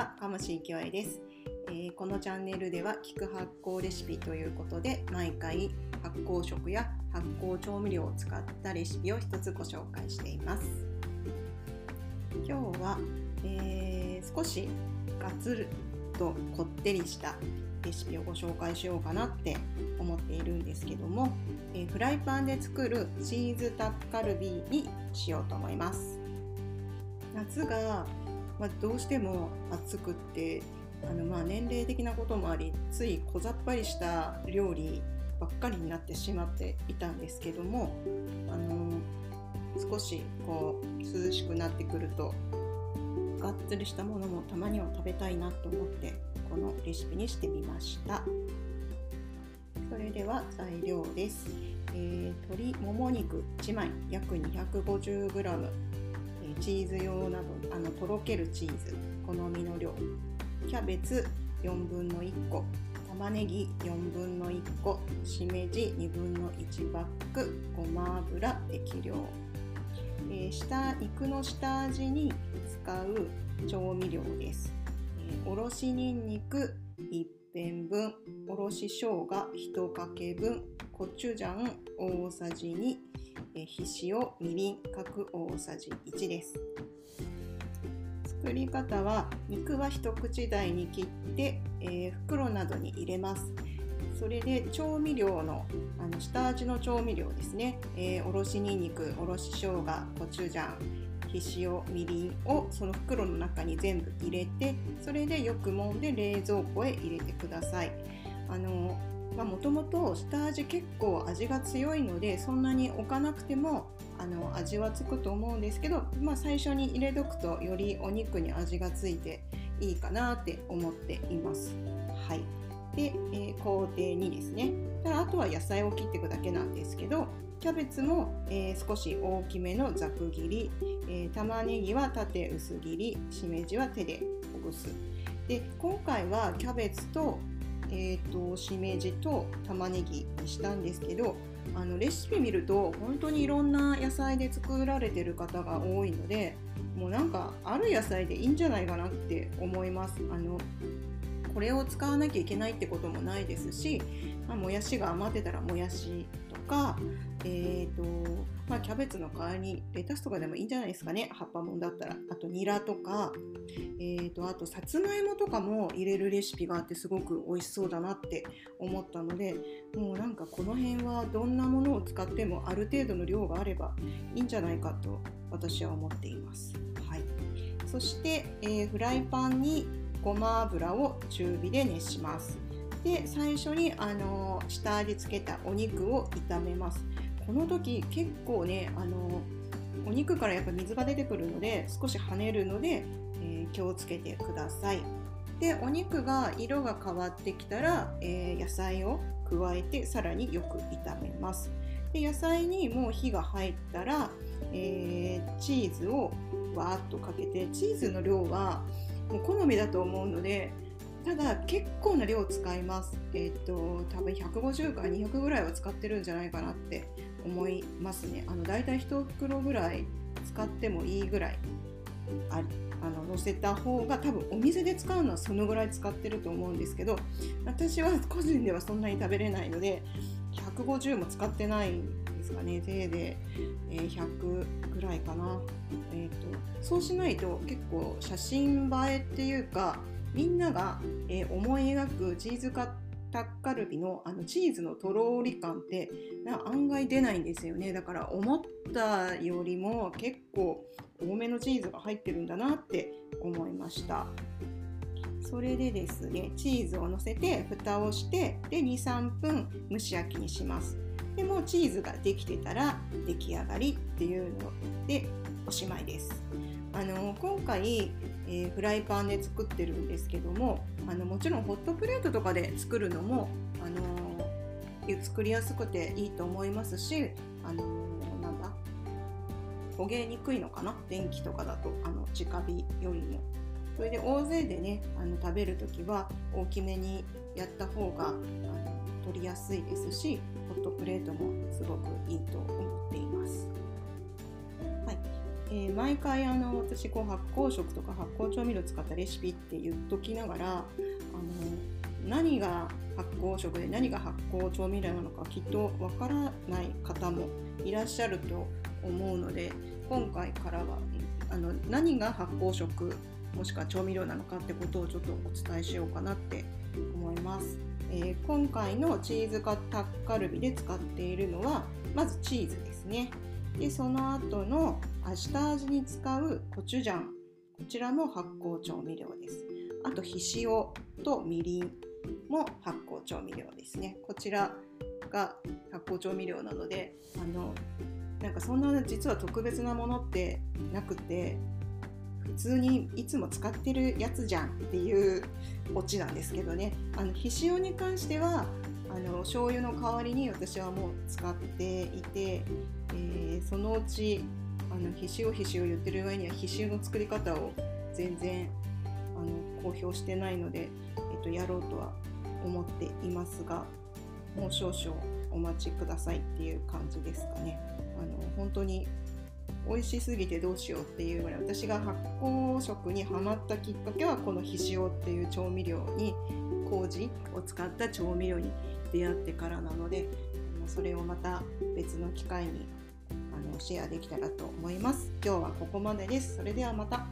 は鴨志清恵です、えーこのチャンネルでは聞く発酵レシピということで毎回発酵食や発酵調味料を使ったレシピを一つご紹介しています。今日は、えー少しガツルとこってりしたレシピをご紹介しようかなって思っているんですけども、えーフライパンで作るチーズタッカルビにしようと思います。夏が、まあ、どうしても暑くってあのまあ年齢的なこともありつい小ざっぱりした料理ばっかりになってしまっていたんですけどもあの少しこう涼しくなってくるとがっつりしたものもたまには食べたいなと思ってこのレシピにしてみました。それでは材料です、えー鶏もも肉1枚約 250g えーチーズ用などあのとろけるチーズ。好みの量。キャベツ4分の1個。玉ねぎ4分の1個。しめじ2分の1パック。ごま油適量、えー下肉の下味に使う調味料です、えーおろしにんにく1辺分。おろし生姜1かけ分。コチュジャン大さじ2えひしおみりん各大さじ1です。作り方は肉は一口大に切って、えー袋などに入れます。それで調味料のあの下味の調味料ですね、えーおろしにんにくおろし生姜コチュジャンひしおみりんをその袋の中に全部入れてそれでよく揉んで冷蔵庫へ入れてください。あのもともと下味結構味が強いのでそんなに置かなくてもあの味はつくと思うんですけど、まあ、最初に入れとくとよりお肉に味がついていいかなって思っています。はい、で、えー工程2ですね。あとは野菜を切っていくだけなんですけどキャベツも、えー少し大きめのざく切り、えー玉ねぎは縦薄切りしめじは手でほぐす。で今回はキャベツと,、えー、としめじと玉ねぎにしたんですけどあのレシピ見ると本当にいろんな野菜で作られてる方が多いのでもうなんかある野菜でいいんじゃないかなって思います。あのこれを使わなきゃいけないってこともないですし、まあ、もやしが余ってたらもやしか、えーとまあ、キャベツの代わりにレタスとかでもいいんじゃないですかね葉っぱもんだったらあとニラとか、えー、とあとさつまいもとかも入れるレシピがあってすごく美味しそうだなって思ったのでもうなんかこの辺はどんなものを使ってもある程度の量があればいいんじゃないかと私は思っています。はい、そして、えーフライパンにごま油を中火で熱します。で最初に、あの下味つけたお肉を炒めます。この時結構ね、あのお肉からやっぱ水が出てくるので少し跳ねるので、えー気をつけてください。でお肉が色が変わってきたら、えー野菜を加えてさらによく炒めます。で野菜にもう火が入ったら、えーチーズをわーっとかけてチーズの量はもう好みだと思うのでただ結構な量使います。えっ、と多分150から200ぐらいは使ってるんじゃないかなって思いますね。あのだいたい1袋ぐらい使ってもいいぐらいああの乗せた方が多分お店で使うのはそのぐらい使ってると思うんですけど私は個人ではそんなに食べれないので150も使ってないんですかね。せいで、えー100ぐらいかな、えー、とそうしないと結構写真映えっていうかみんなが、えー思い描くチーズカタッカルビのあのチーズのとろーり感ってな案外出ないんですよね。だから思ったよりも結構多めのチーズが入ってるんだなって思いました。それでですねチーズをのせて蓋をしてで23分蒸し焼きにします。でもチーズができてたら出来上がりっていうのでおしまいです。あの今回、えーフライパンで作ってるんですけどもあのもちろんホットプレートとかで作るのもあの作りやすくていいと思いますしあのなんだ焦げにくいのかな？電気とかだとあの直火よりもそれで大勢でねあの食べるときは大きめにやった方があの取りやすいですしホットプレートもすごくいいと思います。えー、毎回あの私こう発酵食とか発酵調味料使ったレシピって言っときながらあの何が発酵食で何が発酵調味料なのかきっとわからない方もいらっしゃると思うので今回からはあの何が発酵食もしくは調味料なのかってことをちょっとお伝えしようかなって思います。えー、今回のチーズカタッカルビで使っているのはまずチーズですね。でその後の下味に使うコチュジャンこちらも発酵調味料です。あと、ひしおとみりんも発酵調味料ですね。こちらが発酵調味料なので、あのなんかそんな実は特別なものってなくて、普通にいつも使ってるやつじゃんっていうオチなんですけどね。あのひしおに関してはあの醤油の代わりに私はもう使っていて、えー、そのうちあのひしおひしお言ってる上にはひしおの作り方を全然あの公表してないので、えっと、やろうとは思っていますがもう少々お待ちくださいっていう感じですかね。あの本当に美味しすぎてどうしようっていうぐらい私が発酵食にはまったきっかけはこのひしおっていう調味料に麹を使った調味料に出会ってからなのでそれをまた別の機会にあのシェアできたらと思います。今日はここまでです。それではまた。